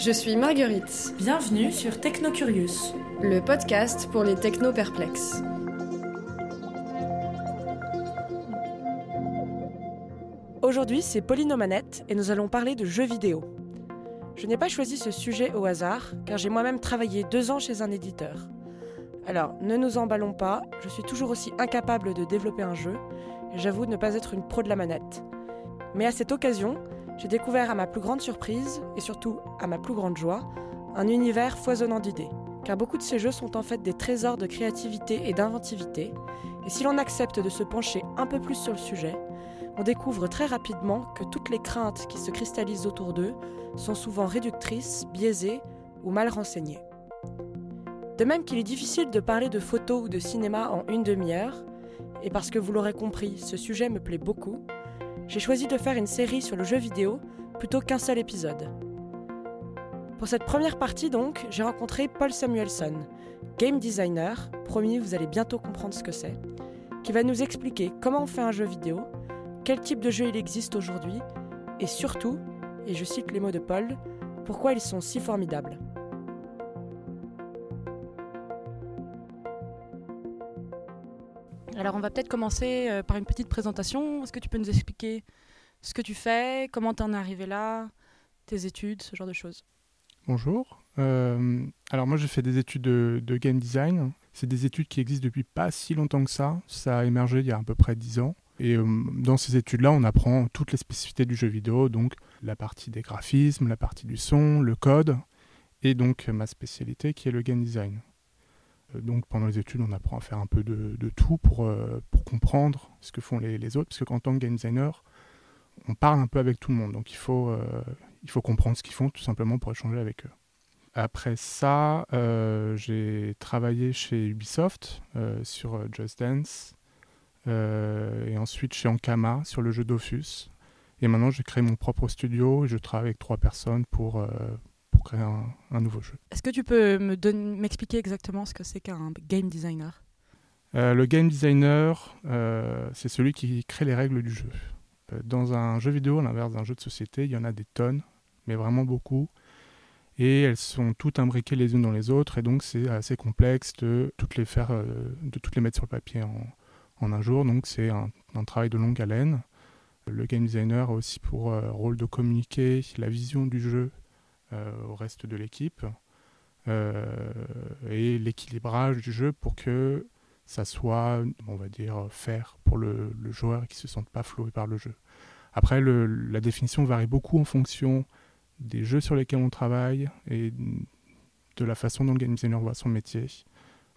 Je suis Marguerite, Bienvenue sur Technocurious. le podcast pour les techno perplexes. Aujourd'hui, c'est Pauline aux manettes et nous allons parler de jeux vidéo. Je n'ai pas choisi ce sujet au hasard car j'ai moi-même travaillé deux ans chez un éditeur. Alors, ne nous emballons pas, je suis toujours aussi incapable de développer un jeu et j'avoue ne pas être une pro de la manette. Mais à cette occasion, j'ai découvert à ma plus grande surprise et surtout à ma plus grande joie un univers foisonnant d'idées. Car beaucoup de ces jeux sont en fait des trésors de créativité et d'inventivité, et si l'on accepte de se pencher un peu plus sur le sujet, on découvre très rapidement que toutes les craintes qui se cristallisent autour d'eux sont souvent réductrices, biaisées ou mal renseignées. De même qu'il est difficile de parler de photos ou de cinéma en une demi-heure, et parce que vous l'aurez compris, ce sujet me plaît beaucoup, j'ai choisi de faire une série sur le jeu vidéo plutôt qu'un seul épisode. Pour cette première partie donc, j'ai rencontré Paul Samuelson, game designer, promis vous allez bientôt comprendre ce que c'est, qui va nous expliquer comment on fait un jeu vidéo, quel type de jeu il existe aujourd'hui, et surtout, et je cite les mots de Paul, pourquoi ils sont si formidables. Alors on va peut-être commencer euh, par une petite présentation. Est-ce que tu peux nous expliquer ce que tu fais, comment t'en es arrivé là, tes études, ce genre de choses Bonjour. Euh, alors moi j'ai fait des études de, de game design. C'est des études qui existent depuis pas si longtemps que ça. Ça a émergé il y a à peu près 10 ans. Et euh, dans ces études-là, on apprend toutes les spécificités du jeu vidéo, donc la partie des graphismes, la partie du son, le code, et donc ma spécialité qui est le game design. Euh, donc pendant les études, on apprend à faire un peu de, tout pour, euh, pour comprendre ce que font les, autres, parce que qu'en tant que game designer, on parle un peu avec tout le monde, donc il faut, euh, il faut comprendre ce qu'ils font tout simplement pour échanger avec eux. Après ça, j'ai travaillé chez Ubisoft sur Just Dance et ensuite chez Ankama sur le jeu Dofus. Et maintenant, j'ai créé mon propre studio et je travaille avec trois personnes pour, pour créer un, un nouveau jeu. Est-ce que tu peux me m'expliquer exactement ce que c'est qu'un game designer? Euh, le game designer, euh, c'est celui qui crée les règles du jeu. Euh, dans un jeu vidéo, à l'inverse d'un jeu de société, il y en a des tonnes, mais vraiment beaucoup. Et elles sont toutes imbriquées les unes dans les autres, et donc c'est assez complexe de toutes les faire, de toutes les mettre sur le papier en, en un jour. Donc c'est un, un travail de longue haleine. Le game designer a aussi pour euh, rôle de communiquer la vision du jeu au reste de l'équipe euh, et l'équilibrage du jeu pour que ça soit, on va dire, faire pour le, le joueur et qu'il ne se sente pas floué par le jeu. Après, la définition varie beaucoup en fonction des jeux sur lesquels on travaille et de la façon dont le game designer voit son métier.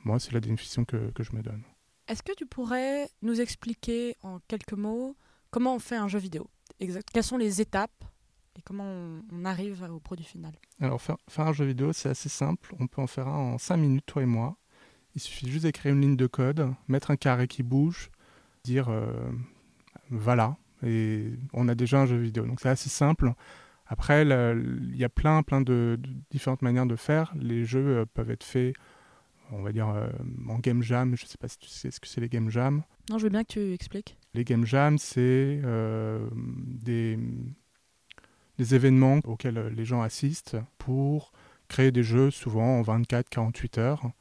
Moi, c'est la définition que, que je me donne. Est-ce que tu pourrais nous expliquer en quelques mots comment on fait un jeu vidéo? Exact Quelles sont les étapes et comment on, on arrive au produit final Alors, faire, faire un jeu vidéo, c'est assez simple. On peut en faire un en 5 minutes, toi et moi. Il suffit juste d'écrire une ligne de code, mettre un carré qui bouge, dire euh, voilà, et on a déjà un jeu vidéo. Donc, c'est assez simple. Après, il y a plein, plein de, de différentes manières de faire. Les jeux euh, peuvent être faits, on va dire, euh, en game jam. Je ne sais pas si tu sais ce que c'est les game jam. Non, je veux bien que tu expliques. Les game jams, c'est des, des événements auxquels euh, les gens assistent pour créer des jeux souvent en 24-48 heures.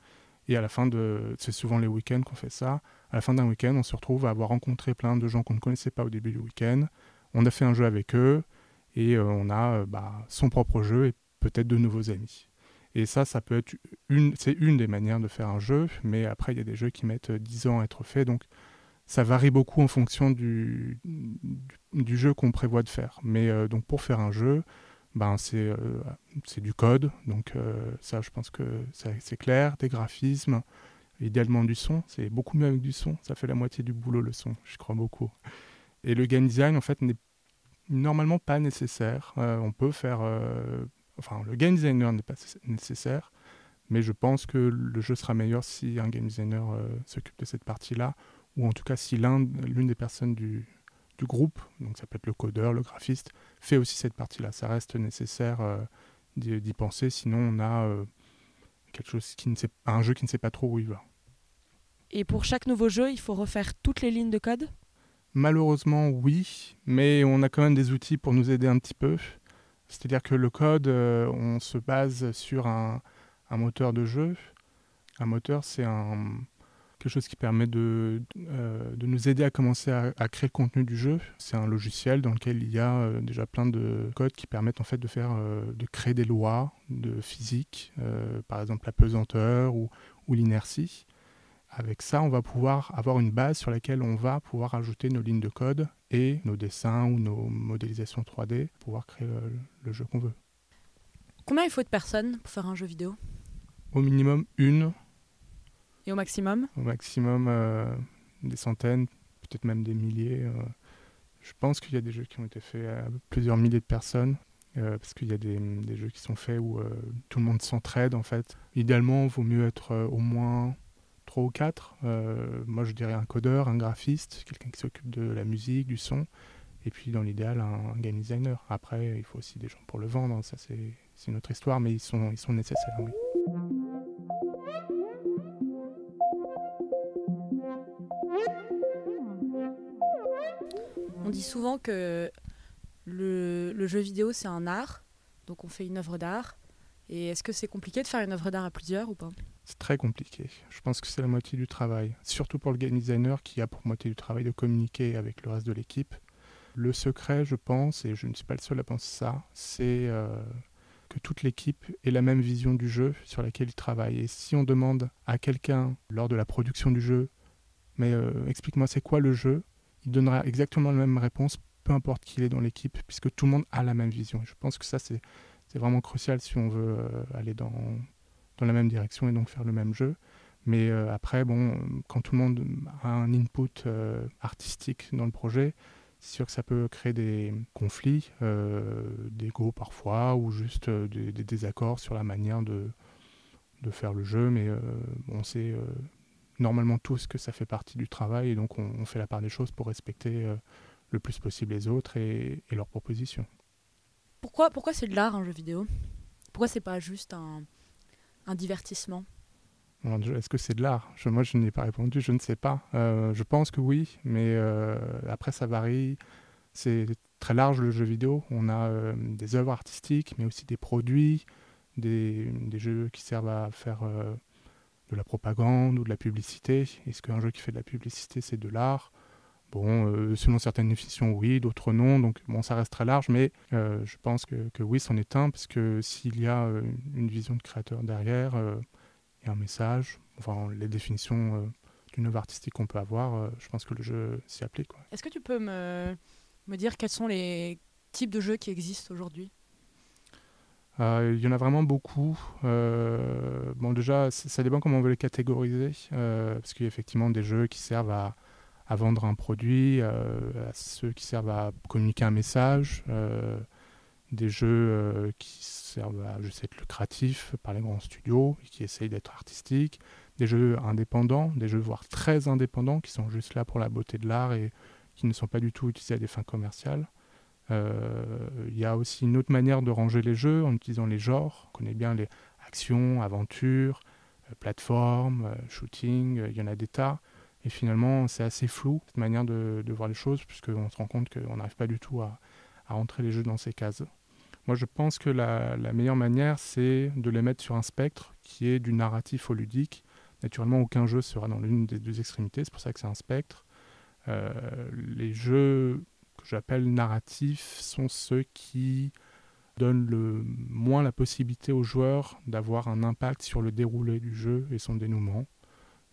Et à la fin de... C'est souvent les week-ends qu'on fait ça. À la fin d'un week-end, on se retrouve à avoir rencontré plein de gens qu'on ne connaissait pas au début du week-end. On a fait un jeu avec eux et euh, on a euh, bah, son propre jeu et peut-être de nouveaux amis. Et ça, ça peut être une, c'est une des manières de faire un jeu, mais après, il y a des jeux qui mettent euh, 10 ans à être faits. Donc, ça varie beaucoup en fonction du, jeu qu'on prévoit de faire. Mais euh, donc pour faire un jeu, ben c'est euh, du code. Donc euh, ça, je pense que c'est clair. Des graphismes, idéalement du son. C'est beaucoup mieux avec du son. Ça fait la moitié du boulot le son, je crois beaucoup. Et le game design, en fait, n'est normalement pas nécessaire. On peut faire... enfin, le game designer n'est pas nécessaire, mais je pense que le jeu sera meilleur si un game designer s'occupe de cette partie-là, ou en tout cas si l'une des personnes du, du, groupe, donc ça peut être le codeur, le graphiste, fait aussi cette partie-là. Ça reste nécessaire d'y penser, sinon on a quelque chose qui ne sait, un jeu qui ne sait pas trop où il va. Et pour chaque nouveau jeu, il faut refaire toutes les lignes de code? Malheureusement, oui, mais on a quand même des outils pour nous aider un petit peu. C'est-à-dire que le code, euh, on se base sur un, un, moteur de jeu. Un moteur, c'est un, quelque chose qui permet de, euh, de nous aider à commencer à, créer le contenu du jeu. C'est un logiciel dans lequel il y a euh, déjà plein de codes qui permettent en fait de faire, euh, de créer des lois de physique, par exemple la pesanteur ou, ou l'inertie. Avec ça, on va pouvoir avoir une base sur laquelle on va pouvoir ajouter nos lignes de code et nos dessins ou nos modélisations 3D pour pouvoir créer le, le jeu qu'on veut. Combien il faut de personnes pour faire un jeu vidéo? Au minimum une et au maximum? Au maximum, euh, des centaines, peut-être même des milliers. Euh. Je pense qu'il y a des jeux qui ont été faits à plusieurs milliers de personnes. Euh, parce qu'il y a des, jeux qui sont faits où tout le monde s'entraide en fait. Idéalement, il vaut mieux être au moins 3 ou 4. moi, je dirais un codeur, un graphiste, quelqu'un qui s'occupe de la musique, du son, et puis dans l'idéal, un, game designer. Après, il faut aussi des gens pour le vendre, ça c'est une autre histoire, mais ils sont, ils sont nécessaires, oui. Dit souvent que le, jeu vidéo, c'est un art. Donc on fait une œuvre d'art. Et est-ce que c'est compliqué de faire une œuvre d'art à plusieurs ou pas? C'est très compliqué. Je pense que c'est la moitié du travail. Surtout pour le game designer qui a pour moitié du travail de communiquer avec le reste de l'équipe. Le secret, je pense, et je ne suis pas le seul à penser ça, c'est euh, que toute l'équipe ait la même vision du jeu sur laquelle il travaille. Et si on demande à quelqu'un lors de la production du jeu, mais euh, explique-moi c'est quoi le jeu, il donnera exactement la même réponse, peu importe qui est dans l'équipe, puisque tout le monde a la même vision. je pense que ça, c'est vraiment crucial si on veut euh, aller dans, la même direction et donc faire le même jeu. Mais euh, après, bon, quand tout le monde a un input euh, artistique dans le projet, c'est sûr que ça peut créer des conflits, euh, parfois, ou juste des, désaccords sur la manière de, de faire le jeu. Mais on sait normalement tous que ça fait partie du travail et donc on, fait la part des choses pour respecter euh, le plus possible les autres et, leurs propositions. Pourquoi, pourquoi c'est de l'art un jeu vidéo? Pourquoi c'est pas juste un, un divertissement? Est-ce que c'est de l'art? Moi, je n'ai pas répondu, je ne sais pas. Euh, je pense que oui, mais euh, après, ça varie. C'est très large le jeu vidéo. On a des œuvres artistiques, mais aussi des produits, des, des jeux qui servent à faire de la propagande ou de la publicité. Est-ce qu'un jeu qui fait de la publicité, c'est de l'art? Bon, euh, selon certaines définitions, oui, d'autres non. Donc, bon, ça reste très large, mais euh, je pense que, que oui, c'en est un, parce que s'il y a euh, une vision de créateur derrière et un message, enfin, les définitions d'une œuvre artistique qu'on peut avoir, je pense que le jeu s'y applique. Est-ce que tu peux me, me dire quels sont les types de jeux qui existent aujourd'hui? Il y en a vraiment beaucoup. Euh, bon, déjà, ça dépend comment on veut les catégoriser, euh, parce qu'il y a effectivement des jeux qui servent à, vendre un produit, ceux qui servent à communiquer un message, des jeux qui servent à juste être lucratifs par les grands studios et qui essayent d'être artistiques, des jeux indépendants, des jeux voire très indépendants qui sont juste là pour la beauté de l'art et qui ne sont pas du tout utilisés à des fins commerciales. Euh, il y a aussi une autre manière de ranger les jeux en utilisant les genres. On connaît bien les actions, aventures, euh, plateforme, euh, shooting, il y en a des tas. Et finalement, c'est assez flou, cette manière de, voir les choses, puisqu'on se rend compte qu'on n'arrive pas du tout à, rentrer les jeux dans ces cases. Moi, je pense que la, meilleure manière, c'est de les mettre sur un spectre qui est du narratif au ludique. Naturellement, aucun jeu sera dans l'une des deux extrémités, c'est pour ça que c'est un spectre. les jeux que j'appelle narratifs sont ceux qui donnent le moins la possibilité aux joueurs d'avoir un impact sur le déroulé du jeu et son dénouement.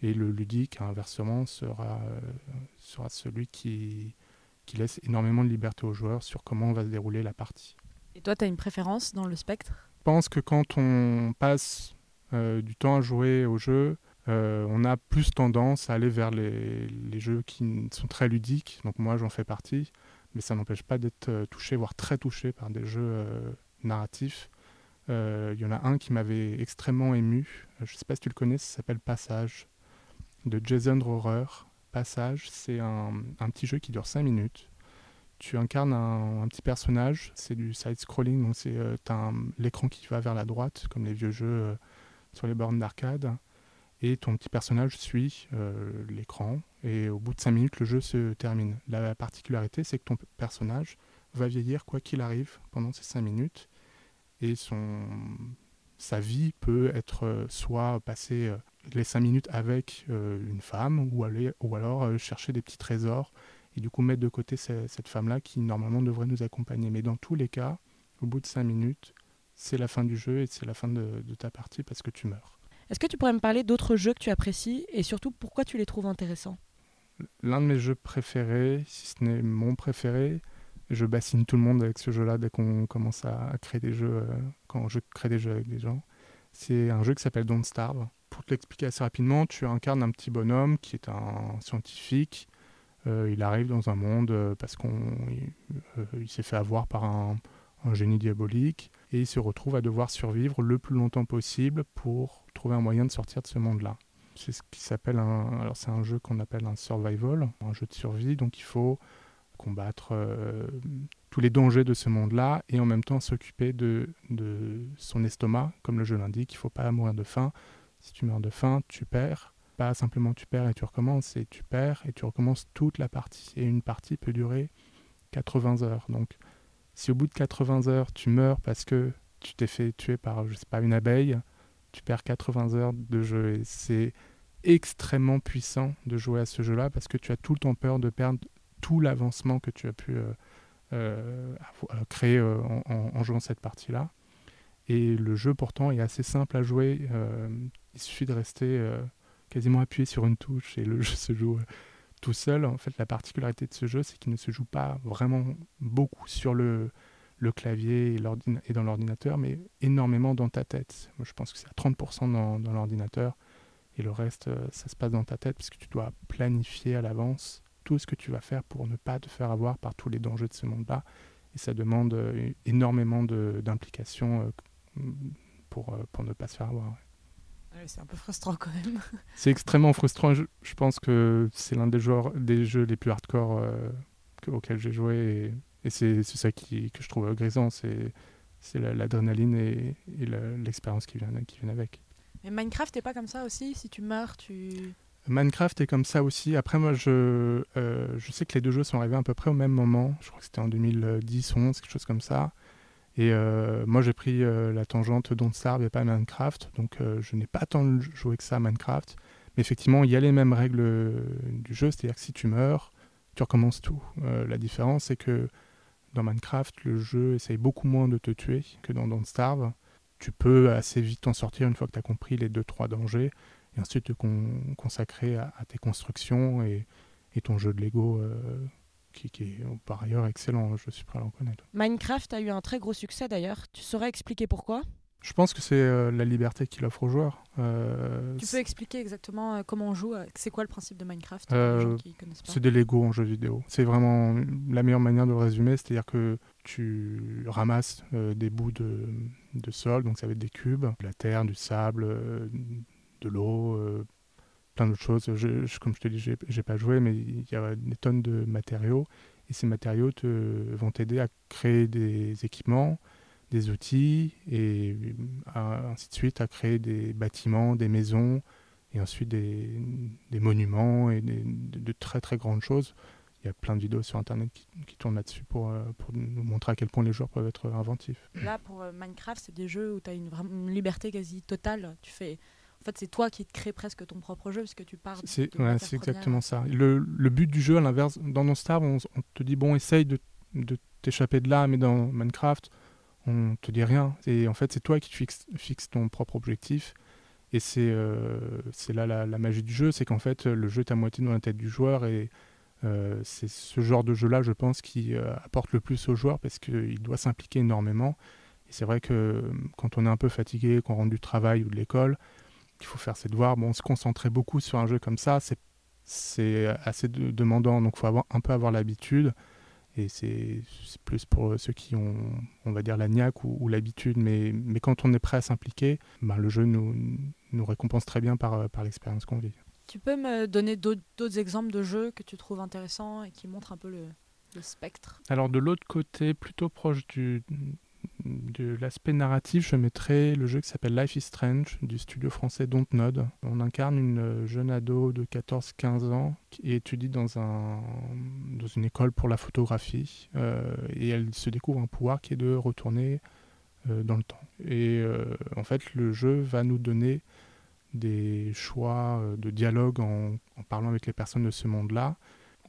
Et le ludique, inversement, sera, euh, sera celui qui, qui laisse énormément de liberté aux joueurs sur comment va se dérouler la partie. Et toi, tu as une préférence dans le spectre? Je pense que quand on passe euh, du temps à jouer au jeu, Euh, on a plus tendance à aller vers les, les, jeux qui sont très ludiques, donc moi j'en fais partie, mais ça n'empêche pas d'être euh, touché, voire très touché par des jeux euh, narratifs. Il y en a un qui m'avait extrêmement ému, je ne sais pas si tu le connais, ça s'appelle Passage, de Jason Rohrer. Passage, c'est un, petit jeu qui dure 5 minutes. Tu incarnes un, petit personnage, c'est du side-scrolling, donc c'est l'écran qui va vers la droite, comme les vieux jeux sur les bornes d'arcade et ton petit personnage suit euh, l'écran et au bout de 5 minutes le jeu se termine. La particularité c'est que ton personnage va vieillir quoi qu'il arrive pendant ces 5 minutes et son, sa vie peut être euh, soit passer euh, les 5 minutes avec une femme ou, aller, ou alors chercher des petits trésors et du coup mettre de côté cette femme-là qui normalement devrait nous accompagner. Mais dans tous les cas, au bout de 5 minutes, c'est la fin du jeu et c'est la fin de ta partie parce que tu meurs. Est-ce que tu pourrais me parler d'autres jeux que tu apprécies et surtout pourquoi tu les trouves intéressants? L'un de mes jeux préférés, si ce n'est mon préféré, je bassine tout le monde avec ce jeu-là dès qu'on commence à, créer des jeux, euh, quand je crée des jeux avec des gens. C'est un jeu qui s'appelle Don't Starve. Pour te l'expliquer assez rapidement, tu incarnes un petit bonhomme qui est un scientifique. Euh, il arrive dans un monde euh, parce qu'il il s'est fait avoir par un génie diabolique et il se retrouve à devoir survivre le plus longtemps possible pour trouver un moyen de sortir de ce monde-là. C'est ce qui s'appelle un. Alors, c'est un jeu qu'on appelle un survival, un jeu de survie. Donc, il faut combattre euh, tous les dangers de ce monde-là et en même temps s'occuper de, de son estomac, comme le jeu l'indique. Il ne faut pas mourir de faim. Si tu meurs de faim, tu perds. Pas simplement tu perds et tu recommences, c'est tu perds et tu recommences toute la partie. Et une partie peut durer 80 heures. Donc, si au bout de 80 heures, tu meurs parce que tu t'es fait tuer par, je sais pas, une abeille, tu perds 80 heures de jeu. Et c'est extrêmement puissant de jouer à ce jeu-là parce que tu as tout le temps peur de perdre tout l'avancement que tu as pu euh, euh, créer euh, en, jouant cette partie-là. Et le jeu pourtant est assez simple à jouer. il suffit de rester quasiment appuyé sur une touche et le jeu se joue tout seul. En fait, la particularité de ce jeu, c'est qu'il ne se joue pas vraiment beaucoup sur le, le clavier et, et dans l'ordinateur, mais énormément dans ta tête. Moi, je pense que c'est à 30% dans, dans l'ordinateur et le reste, euh, ça se passe dans ta tête parce que tu dois planifier à l'avance tout ce que tu vas faire pour ne pas te faire avoir par tous les dangers de ce monde-là. Et ça demande euh, énormément d'implication euh, pour, pour ne pas se faire avoir c'est un peu frustrant quand même. c'est extrêmement frustrant. Je, pense que c'est l'un des, des jeux les plus hardcore euh, auxquels j'ai joué. Et, c'est ça qui, que je trouve grisant. C'est l'adrénaline et, l'expérience qui vient, qui vient avec. Mais Minecraft n'est pas comme ça aussi? Si tu meurs, tu... Minecraft est comme ça aussi. Après, moi, je, euh, je sais que les deux jeux sont arrivés à peu près au même moment. Je crois que c'était en 2010, 11, quelque chose comme ça. Et euh, moi, j'ai pris euh, la tangente Don't Starve et pas Minecraft. Donc, je n'ai pas tant joué que ça à Minecraft. Mais effectivement, il y a les mêmes règles du jeu. C'est-à-dire que si tu meurs, tu recommences tout. la différence, c'est que dans Minecraft, le jeu essaye beaucoup moins de te tuer que dans Don't Starve. Tu peux assez vite t'en sortir une fois que tu as compris les 2-3 dangers. Et ensuite te consacrer à, tes constructions et, ton jeu de Lego qui, est par ailleurs excellent, je suis prêt à l'en connaître. Minecraft a eu un très gros succès d'ailleurs. Tu saurais expliquer pourquoi? Je pense que c'est euh, la liberté qu'il offre aux joueurs. Euh, tu peux expliquer exactement euh, comment on joue C'est quoi le principe de Minecraft C'est des Lego en jeu vidéo. C'est vraiment la meilleure manière de le résumer. C'est-à-dire que tu ramasses des bouts de, de, sol, donc ça va être des cubes, de la terre, du sable, de l'eau, plein d'autres choses. Je, comme je te dis, j'ai pas joué, mais il y a des tonnes de matériaux. Et ces matériaux te, vont t'aider à créer des équipements, des outils, et ainsi de suite, à créer des bâtiments, des maisons, et ensuite des, des monuments et des, de, très très grandes choses. Il y a plein de vidéos sur Internet qui, qui tournent là-dessus pour, euh, pour, nous montrer à quel point les joueurs peuvent être inventifs. Là, pour euh, Minecraft, c'est des jeux où tu as une, une liberté quasi totale. Tu fais en fait, c'est toi qui te crées presque ton propre jeu parce que tu pars. C'est exactement ça. Le, le, but du jeu, à l'inverse, dans Non Star, on, te dit bon, essaye de, de t'échapper de là, mais dans Minecraft, on te dit rien. Et en fait, c'est toi qui fixes fixe ton propre objectif. Et c'est euh, là la, magie du jeu, c'est qu'en fait, le jeu est à moitié dans la tête du joueur et euh, c'est ce genre de jeu-là, je pense, qui euh, apporte le plus au joueur parce qu'il doit s'impliquer énormément. Et c'est vrai que quand on est un peu fatigué, qu'on rentre du travail ou de l'école, qu'il faut faire ses devoirs. Bon, se concentrer beaucoup sur un jeu comme ça, c'est c'est assez demandant, donc il faut avoir, un peu avoir l'habitude. Et c'est plus pour ceux qui ont, on va dire, la niaque ou, l'habitude. Mais, mais quand on est prêt à s'impliquer, ben, le jeu nous, nous récompense très bien par, par l'expérience qu'on vit. Tu peux me donner d'autres exemples de jeux que tu trouves intéressants et qui montrent un peu le, le spectre? Alors de l'autre côté, plutôt proche du, de l'aspect narratif, je mettrais le jeu qui s'appelle Life is Strange du studio français Dontnod. On incarne une jeune ado de 14-15 ans qui étudie dans, un, dans une école pour la photographie euh, et elle se découvre un pouvoir qui est de retourner euh, dans le temps. Et euh, en fait, le jeu va nous donner des choix de dialogue en parlant avec les personnes de ce monde-là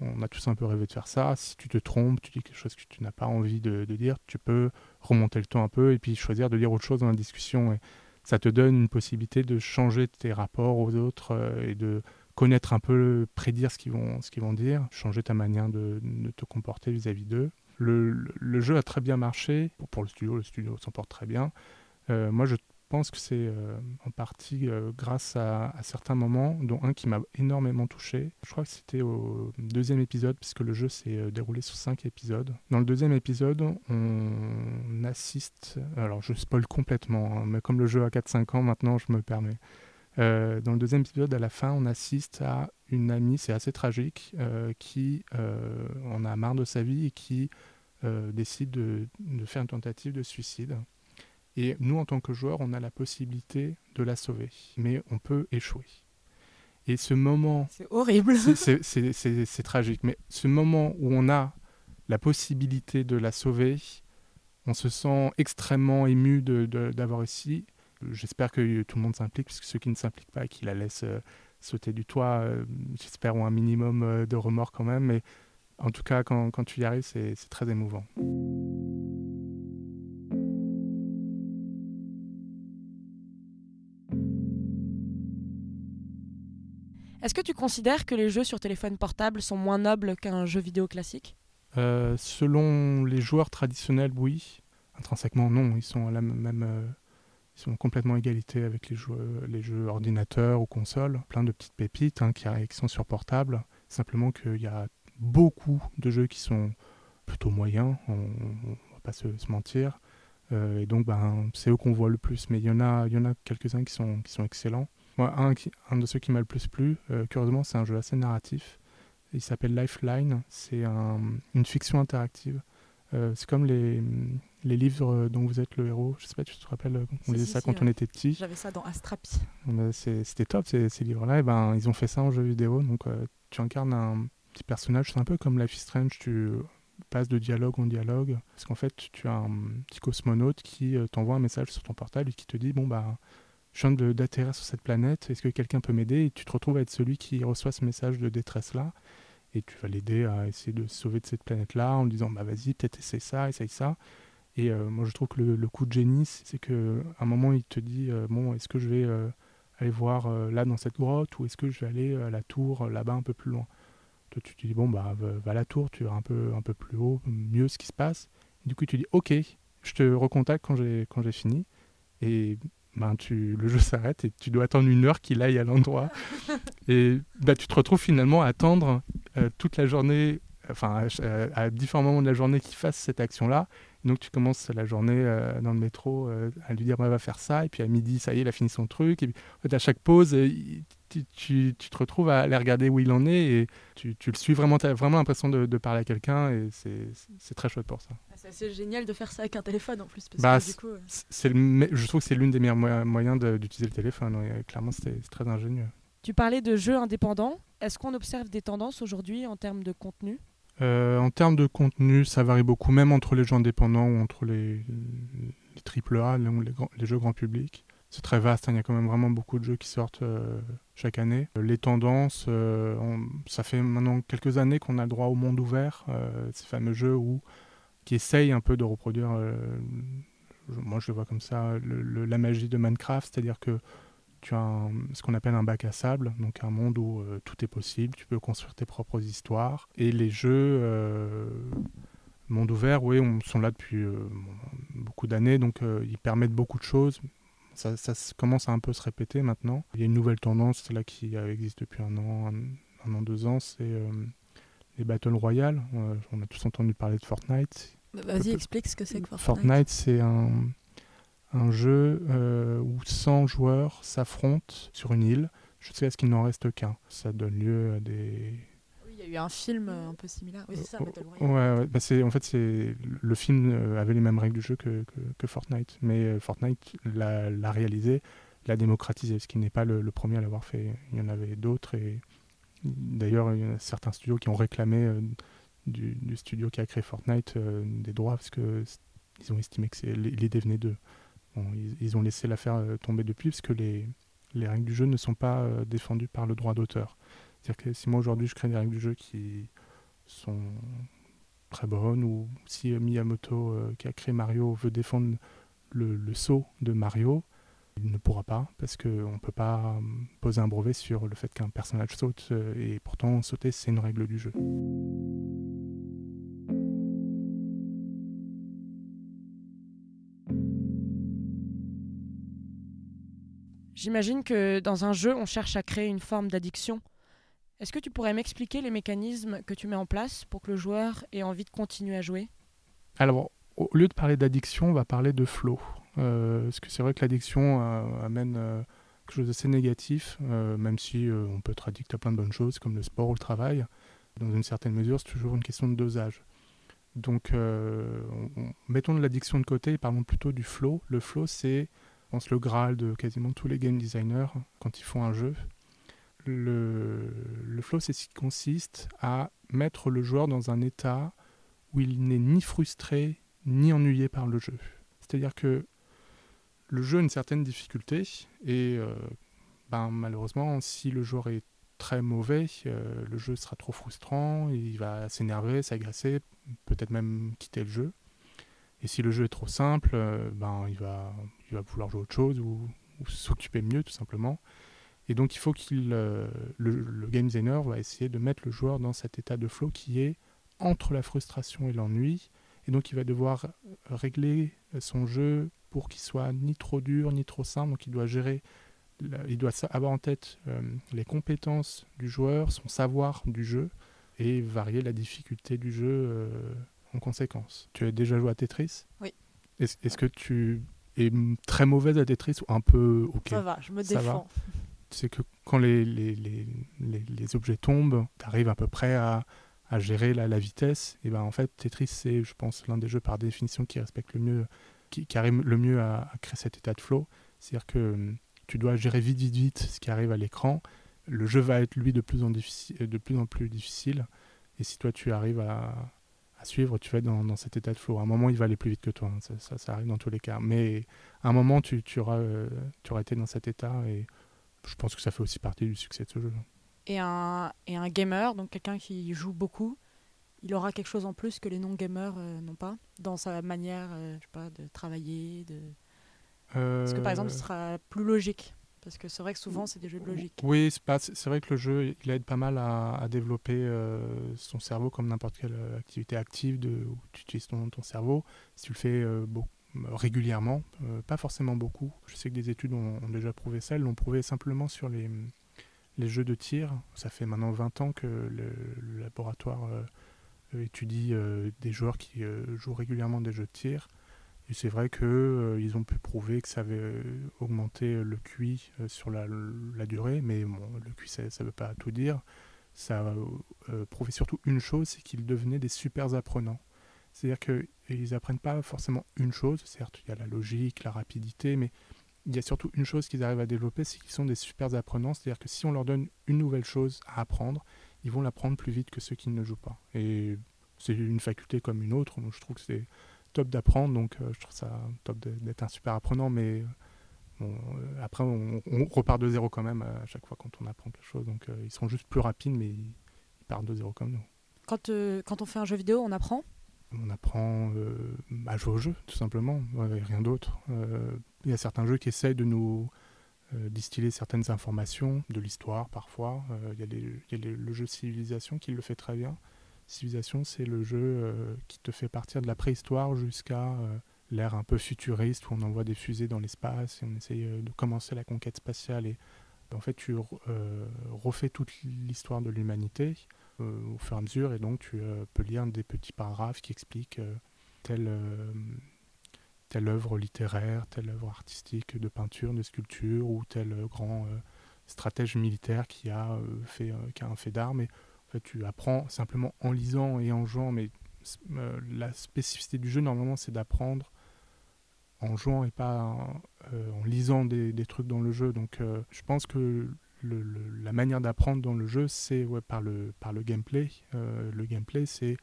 on a tous un peu rêvé de faire ça. Si tu te trompes, tu dis quelque chose que tu n'as pas envie de, dire, tu peux remonter le temps un peu et puis choisir de dire autre chose dans la discussion. Ça te donne une possibilité de changer tes rapports aux autres euh, et de connaître un peu, prédire ce qu'ils vont, ce vont dire, changer ta manière de, te comporter vis-à-vis d'eux. Le, jeu a très bien marché pour, le studio, le studio s'en porte très bien. Euh, moi, je pense que c'est euh, en partie euh, grâce à, certains moments, dont un qui m'a énormément touché. Je crois que c'était au deuxième épisode, puisque le jeu s'est euh, déroulé sur cinq épisodes. Dans le deuxième épisode, on assiste, alors je spoil complètement, hein, mais comme le jeu a 4-5 ans maintenant, je me permets. dans le deuxième épisode, à la fin, on assiste à une amie, c'est assez tragique, qui en a marre de sa vie et qui décide de, de faire une tentative de suicide. Et nous, en tant que joueurs, on a la possibilité de la sauver, mais on peut échouer. Et ce moment... C'est horrible. C'est tragique, mais ce moment où on a la possibilité de la sauver, on se sent extrêmement ému d'avoir réussi. J'espère que tout le monde s'implique, puisque ceux qui ne s'impliquent pas et qui la laissent euh, sauter du toit, euh, j'espère ont un minimum euh, de remords quand même. Mais en tout cas, quand, quand tu y arrives, c'est très émouvant. Est-ce que tu considères que les jeux sur téléphone portable sont moins nobles qu'un jeu vidéo classique? Euh, Selon les joueurs traditionnels, oui. Intrinsèquement, non. Ils sont à la même, euh, ils sont complètement égalité avec les jeux, les jeux ordinateurs ou consoles. Plein de petites pépites hein, qui, sont sur portable. Simplement qu'il y a beaucoup de jeux qui sont plutôt moyens. On, ne va pas se, mentir. Euh, et donc, ben, c'est eux qu'on voit le plus. Mais il y en a, il y en a quelques-uns qui sont, qui sont excellents un, un, de ceux qui m'a le plus plu, euh, curieusement, c'est un jeu assez narratif. Il s'appelle Lifeline. C'est une fiction interactive. Euh, c'est comme les, les, livres dont vous êtes le héros. Je sais pas, tu te rappelles, on lisait ça quand on était petit. J'avais ça dans Astrapi. C'était top ces, ces livres-là. Et ben, ils ont fait ça en jeu vidéo. Donc, euh, tu incarnes un petit personnage. C'est un peu comme Life is Strange. Tu passes de dialogue en dialogue. Parce qu'en fait, tu as un petit cosmonaute qui t'envoie un message sur ton portable et qui te dit bon, bah je viens d'atterrir sur cette planète, est-ce que quelqu'un peut m'aider? Et tu te retrouves à être celui qui reçoit ce message de détresse-là, et tu vas l'aider à essayer de se sauver de cette planète-là en lui disant, bah vas-y, peut-être essaye ça, essaye ça. Et euh, moi, je trouve que le, coup de génie, c'est qu'à un moment, il te dit, euh, bon, est-ce que je vais euh, aller voir là dans cette grotte, ou est-ce que je vais aller à la tour là-bas un peu plus loin? Toi, tu te dis, bon, bah va, à la tour, tu vas un peu, un peu plus haut, mieux ce qui se passe. du coup, tu dis, ok, je te recontacte quand j'ai fini. Et ben tu, le jeu s'arrête et tu dois attendre une heure qu'il aille à l'endroit. et ben, tu te retrouves finalement à attendre euh, toute la journée, enfin à, différents moments de la journée qu'il fasse cette action-là. Donc tu commences la journée euh, dans le métro euh, à lui dire bah, va faire ça, et puis à midi, ça y est, il a fini son truc. Et puis, à chaque pause, tu, tu, te retrouves à aller regarder où il en est et tu, tu le suis vraiment, tu as vraiment l'impression de, de, parler à quelqu'un et c'est très chouette pour ça. Ah, c'est assez génial de faire ça avec un téléphone en plus. Bah, je trouve que c'est l'une des meilleurs moyens d'utiliser le téléphone. clairement, c'est très ingénieux. Tu parlais de jeux indépendants. Est-ce qu'on observe des tendances aujourd'hui en termes de contenu? Euh, en termes de contenu, ça varie beaucoup, même entre les jeux indépendants ou entre les, les AAA, les, les, jeux grand public. C'est très vaste, hein. il y a quand même vraiment beaucoup de jeux qui sortent euh, chaque année. Les tendances, euh, ça fait maintenant quelques années qu'on a le droit au monde ouvert, ces fameux jeux où, qui essayent un peu de reproduire, moi je le vois comme ça, la magie de Minecraft, c'est-à-dire que tu as ce qu'on appelle un bac à sable, donc un monde où euh, tout est possible, tu peux construire tes propres histoires. Et les jeux euh, monde ouvert, oui, on, sont là depuis euh, beaucoup d'années, donc ils permettent beaucoup de choses. Ça, ça commence à un peu se répéter maintenant. Il y a une nouvelle tendance, là qui existe depuis un an, un, an, deux ans, c'est les Battle Royale. on a tous entendu parler de Fortnite. Bah, vas-y, explique ce que c'est que Fortnite. Fortnite, c'est un, un jeu où 100 joueurs s'affrontent sur une île jusqu'à ce qu'il n'en reste qu'un. Ça donne lieu à des y a eu un film euh, un peu similaire. Oui, c'est ça, Battle Royale. Ouais, ouais. Bah, c'est, en fait, c'est, le film euh, avait les mêmes règles du jeu que, que, Fortnite. Mais euh, Fortnite l'a, réalisé, l'a démocratisé, ce qui n'est pas le, premier à l'avoir fait. Il y en avait d'autres. Et d'ailleurs, il y a certains studios qui ont réclamé du, studio qui a créé Fortnite des droits parce qu'ils ont estimé que l'idée venait d'eux. Bon, ils, ont laissé l'affaire tomber depuis parce que les, les règles du jeu ne sont pas défendues par le droit d'auteur. C'est-à-dire que si moi aujourd'hui je crée des règles du jeu qui sont très bonnes, ou si Miyamoto euh, qui a créé Mario veut défendre le, saut de Mario, il ne pourra pas parce qu'on ne peut pas euh, poser un brevet sur le fait qu'un personnage saute euh, et pourtant sauter c'est une règle du jeu. J'imagine que dans un jeu on cherche à créer une forme d'addiction est-ce que tu pourrais m'expliquer les mécanismes que tu mets en place pour que le joueur ait envie de continuer à jouer? Alors, au lieu de parler d'addiction, on va parler de flow. Euh, parce que c'est vrai que l'addiction euh, amène euh, quelque chose d'assez négatif, même si on peut être addict à plein de bonnes choses, comme le sport ou le travail. Dans une certaine mesure, c'est toujours une question de dosage. Donc, mettons de l'addiction de côté et parlons plutôt du flow. Le flow, c'est, le graal de quasiment tous les game designers quand ils font un jeu le, flow, c'est ce qui consiste à mettre le joueur dans un état où il n'est ni frustré ni ennuyé par le jeu. C'est-à-dire que le jeu a une certaine difficulté et euh, ben, malheureusement, si le joueur est très mauvais, euh, le jeu sera trop frustrant, il va s'énerver, s'agacer, peut-être même quitter le jeu. Et si le jeu est trop simple, euh, ben, il, va, il va vouloir jouer autre chose ou s'occuper mieux tout simplement. Et donc il faut qu'il euh, le, game designer va essayer de mettre le joueur dans cet état de flow qui est entre la frustration et l'ennui. Et donc il va devoir régler son jeu pour qu'il soit ni trop dur ni trop simple. Donc il doit gérer, il doit avoir en tête euh, les compétences du joueur, son savoir du jeu et varier la difficulté du jeu euh, en conséquence. Tu as déjà joué à Tetris? Oui. Est-ce que tu es très mauvaise à Tetris ou un peu ok? Ça va, je me défends c'est que quand les, les, les, les objets tombent, tu arrives à peu près à, à gérer la, vitesse. Et ben en fait, Tetris, c'est, je pense, l'un des jeux par définition qui respecte le mieux, qui, arrive le mieux à, créer cet état de flow. C'est-à-dire que hum, tu dois gérer vite, vite, vite ce qui arrive à l'écran. Le jeu va être, lui, de plus en, de plus, en plus difficile. Et si toi, tu arrives à, à suivre, tu vas être dans, dans, cet état de flow. À un moment, il va aller plus vite que toi. Hein. Ça, ça, arrive dans tous les cas. Mais à un moment, tu, tu, auras, euh, tu auras été dans cet état et je pense que ça fait aussi partie du succès de ce jeu. Et un, et un gamer, donc quelqu'un qui joue beaucoup, il aura quelque chose en plus que les non-gamers euh, n'ont pas dans sa manière euh, je sais pas, de travailler de... Est-ce que par exemple ce sera plus logique Parce que c'est vrai que souvent c'est des jeux de logique. Oui, c'est vrai que le jeu il aide pas mal à, à développer euh, son cerveau comme n'importe quelle activité active de, où tu utilises ton, ton cerveau. Si tu le fais beaucoup régulièrement, euh, pas forcément beaucoup. Je sais que des études ont, déjà prouvé ça, elles l'ont prouvé simplement sur les, jeux de tir. Ça fait maintenant 20 ans que le, laboratoire euh, étudie euh, des joueurs qui jouent régulièrement des jeux de tir. Et c'est vrai qu'ils ont pu prouver que ça avait augmenté le QI sur la, durée, mais le QI ça ne veut pas tout dire. Ça a prouvé surtout une chose, c'est qu'ils devenaient des super apprenants. C'est-à-dire qu'ils n'apprennent pas forcément une chose, certes, il y a la logique, la rapidité, mais il y a surtout une chose qu'ils arrivent à développer, c'est qu'ils sont des super apprenants. C'est-à-dire que si on leur donne une nouvelle chose à apprendre, ils vont l'apprendre plus vite que ceux qui ne jouent pas. Et c'est une faculté comme une autre. je trouve que c'est top d'apprendre, donc euh, je trouve ça top d'être un super apprenant, mais euh, après, on, repart de zéro quand même à chaque fois quand on apprend quelque chose. Donc euh, ils sont juste plus rapides, mais ils, partent de zéro comme nous. Quand, quand on fait un jeu vidéo, on apprend? On apprend euh, à jouer au jeu, tout simplement, rien d'autre. Euh, il y a certains jeux qui essayent de nous euh, distiller certaines informations de l'histoire parfois. Il y a, le jeu Civilisation qui le fait très bien. Civilisation, c'est le jeu qui te fait partir de la préhistoire jusqu'à l'ère un peu futuriste où on envoie des fusées dans l'espace et on essaye de commencer la conquête spatiale. Et en fait, tu refais toute l'histoire de l'humanité au fur et à mesure et donc tu peux lire des petits paragraphes qui expliquent telle telle œuvre littéraire, telle œuvre artistique de peinture, de sculpture, ou tel grand euh, stratège militaire qui a, euh, fait, euh, qui a un fait d'armes. Et en fait, tu apprends simplement en lisant et en jouant, mais la spécificité du jeu, normalement, c'est d'apprendre en jouant et pas en lisant des, trucs dans le jeu. Donc, je pense que la manière d'apprendre dans le jeu, c'est par, le, par le gameplay. le gameplay, c'est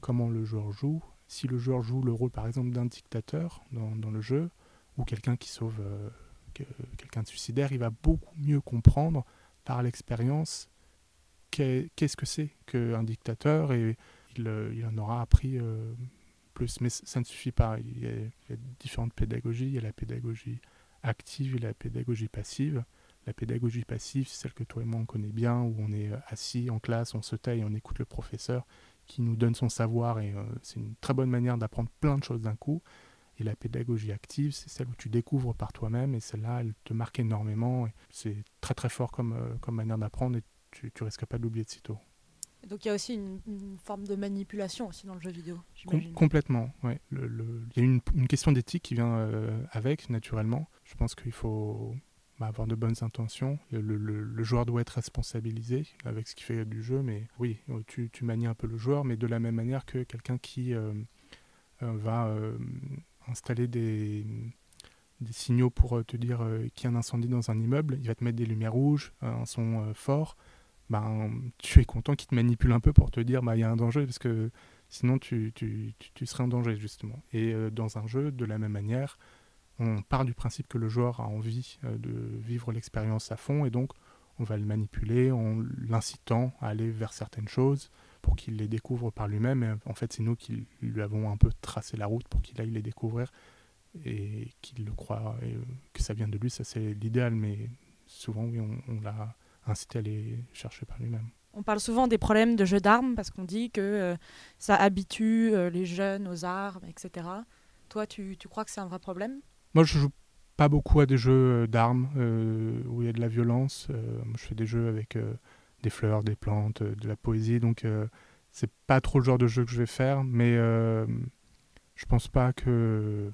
comment le joueur joue, si le joueur joue le rôle par exemple d'un dictateur dans, le jeu, ou quelqu'un qui sauve euh, quelqu'un de suicidaire, il va beaucoup mieux comprendre par l'expérience qu'est-ce que c'est qu'un dictateur et il, euh, en aura appris euh, plus. Mais ça ne suffit pas. Il y, a, différentes pédagogies. Il y a la pédagogie active et la pédagogie passive. La pédagogie passive, c'est celle que toi et moi on connaît bien, où on est assis en classe, on se taille, on écoute le professeur qui nous donne son savoir et euh, c'est une très bonne manière d'apprendre plein de choses d'un coup. Et la pédagogie active, c'est celle où tu découvres par toi-même et celle-là, elle te marque énormément. C'est très très fort comme, euh, comme manière d'apprendre et tu, tu risques pas de l'oublier de sitôt. Donc il y a aussi une, forme de manipulation aussi dans le jeu vidéo. complètement, ouais. Il y a une, une question d'éthique qui vient euh, avec, naturellement. Je pense qu'il faut bah, avoir de bonnes intentions. Le, joueur doit être responsabilisé avec ce qu'il fait du jeu, mais oui, tu, tu, manies un peu le joueur, mais de la même manière que quelqu'un qui euh, euh, va euh, installer des, signaux pour te dire qu'il y a un incendie dans un immeuble, il va te mettre des lumières rouges, un son fort. Ben, tu es content qu'il te manipule un peu pour te dire bah, il y a un danger, parce que sinon tu serais en danger justement. Et dans un jeu, de la même manière, on part du principe que le joueur a envie euh, de vivre l'expérience à fond et donc on va le manipuler en l'incitant à aller vers certaines choses pour qu'il les découvre par lui-même. Et en fait, c'est nous qui lui avons un peu tracé la route pour qu'il aille les découvrir et qu'il le croit et euh, que ça vient de lui. Ça, c'est l'idéal, mais souvent, oui, on, l'a incité à les chercher par lui-même. On parle souvent des problèmes de jeux d'armes parce qu'on dit que euh, ça habitue les jeunes aux armes, etc. Toi, tu crois que c'est un vrai problème? Moi, je joue pas beaucoup à des jeux euh, d'armes euh, où il y a de la violence. Euh, je fais des jeux avec des fleurs, des plantes, de la poésie. Donc, c'est pas trop le genre de jeu que je vais faire. Mais je pense pas que,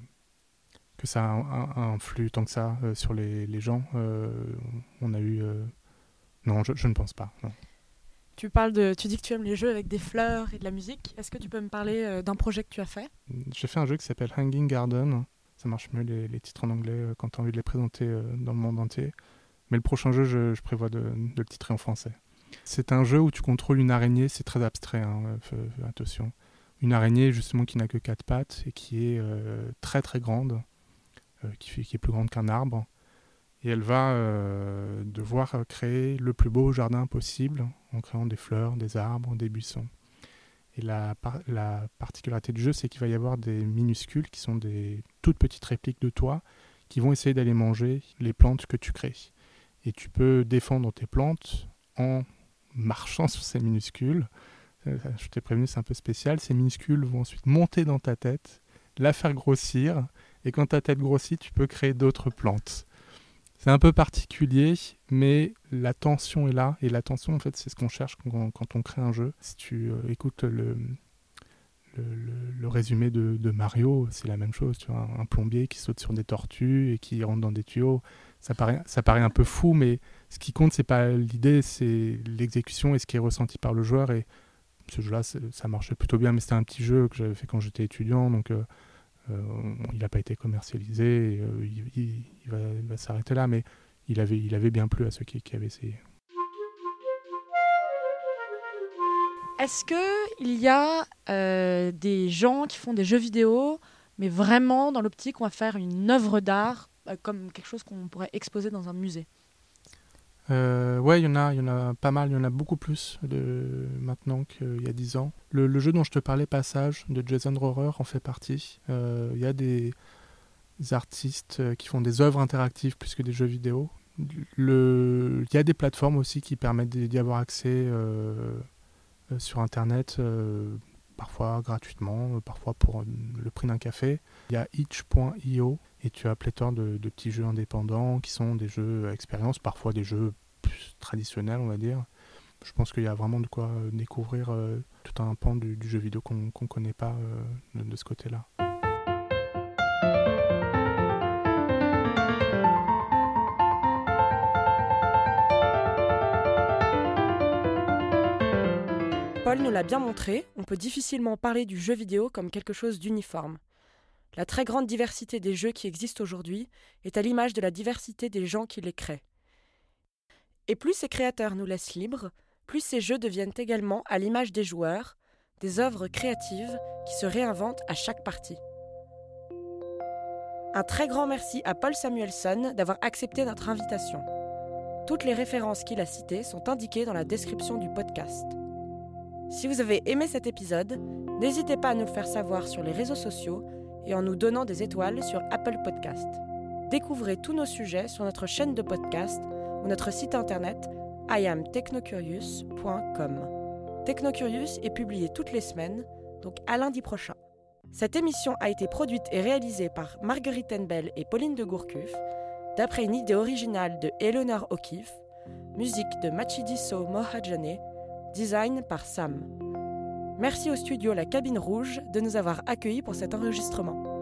que ça influe tant que ça sur les, les gens. on a eu. Non, je, je, ne pense pas. Tu parles de, tu dis que tu aimes les jeux avec des fleurs et de la musique. Est-ce que tu peux me parler d'un projet que tu as fait? J'ai fait un jeu qui s'appelle Hanging Garden ça marche mieux les, titres en anglais euh, quand tu as envie de les présenter euh, dans le monde entier. Mais le prochain jeu, je, prévois de, le titrer en français. C'est un jeu où tu contrôles une araignée, c'est très abstrait, hein, euh, attention. Une araignée justement qui n'a que quatre pattes et qui est très très grande, qui, fait, qui, est plus grande qu'un arbre. Et elle va devoir créer le plus beau jardin possible en créant des fleurs, des arbres, des buissons. Et la, la particularité du jeu, c'est qu'il va y avoir des minuscules qui sont des toutes petites répliques de toi qui vont essayer d'aller manger les plantes que tu crées. Et tu peux défendre tes plantes en marchant sur ces minuscules. Euh, je t'ai prévenu, c'est un peu spécial. Ces minuscules vont ensuite monter dans ta tête, la faire grossir. Et quand ta tête grossit, tu peux créer d'autres plantes. C'est un peu particulier, mais la tension est là. Et la tension, en fait, c'est ce qu'on cherche quand, on crée un jeu. Si tu euh, écoutes le, le, résumé de, Mario, c'est la même chose. Tu vois, un, plombier qui saute sur des tortues et qui rentre dans des tuyaux. Ça paraît, ça paraît un peu fou, mais ce qui compte, c'est pas l'idée, c'est l'exécution et ce qui est ressenti par le joueur. Et ce jeu-là, ça marchait plutôt bien, mais c'était un petit jeu que j'avais fait quand j'étais étudiant. Donc. Euh, il n'a pas été commercialisé, euh, il, va, s'arrêter là, mais il avait, il avait bien plu à ceux qui, avaient essayé. Est-ce qu'il y a euh, des gens qui font des jeux vidéo, mais vraiment dans l'optique, on va faire une œuvre d'art, comme quelque chose qu'on pourrait exposer dans un musée? Euh, ouais, il y en a, il y en a pas mal, il y en a beaucoup plus de, maintenant qu'il y a 10 ans. Le, jeu dont je te parlais, Passage, de Jason Rohrer, en fait partie. Euh, il y a des artistes euh, qui font des œuvres interactives plus que des jeux vidéo. Il y a des plateformes aussi qui permettent d'y avoir accès sur Internet. parfois gratuitement, parfois pour le prix d'un café. Il y a itch.io et tu as pléthore de, de, petits jeux indépendants qui sont des jeux à expérience, parfois des jeux plus traditionnels, on va dire. Je pense qu'il y a vraiment de quoi découvrir tout un pan du, jeu vidéo qu'on ne connaît pas de ce côté-là. Paul nous l'a bien montré, on peut difficilement parler du jeu vidéo comme quelque chose d'uniforme. La très grande diversité des jeux qui existent aujourd'hui est à l'image de la diversité des gens qui les créent. Et plus ces créateurs nous laissent libres, plus ces jeux deviennent également à l'image des joueurs, des œuvres créatives qui se réinventent à chaque partie. Un très grand merci à Paul Samuelson d'avoir accepté notre invitation. Toutes les références qu'il a citées sont indiquées dans la description du podcast. Si vous avez aimé cet épisode, n'hésitez pas à nous le faire savoir sur les réseaux sociaux et en nous donnant des étoiles sur Apple Podcast. Découvrez tous nos sujets sur notre chaîne de podcast ou notre site internet iamtechnocurious.com. Technocurious est publié toutes les semaines, donc à lundi prochain. Cette émission a été produite et réalisée par Marguerite Tenbel et Pauline de Gourcuff, d'après une idée originale de Eleanor O'Keeffe, musique de Machidiso Mohajane design par Sam. Merci au studio La Cabine Rouge de nous avoir accueillis pour cet enregistrement.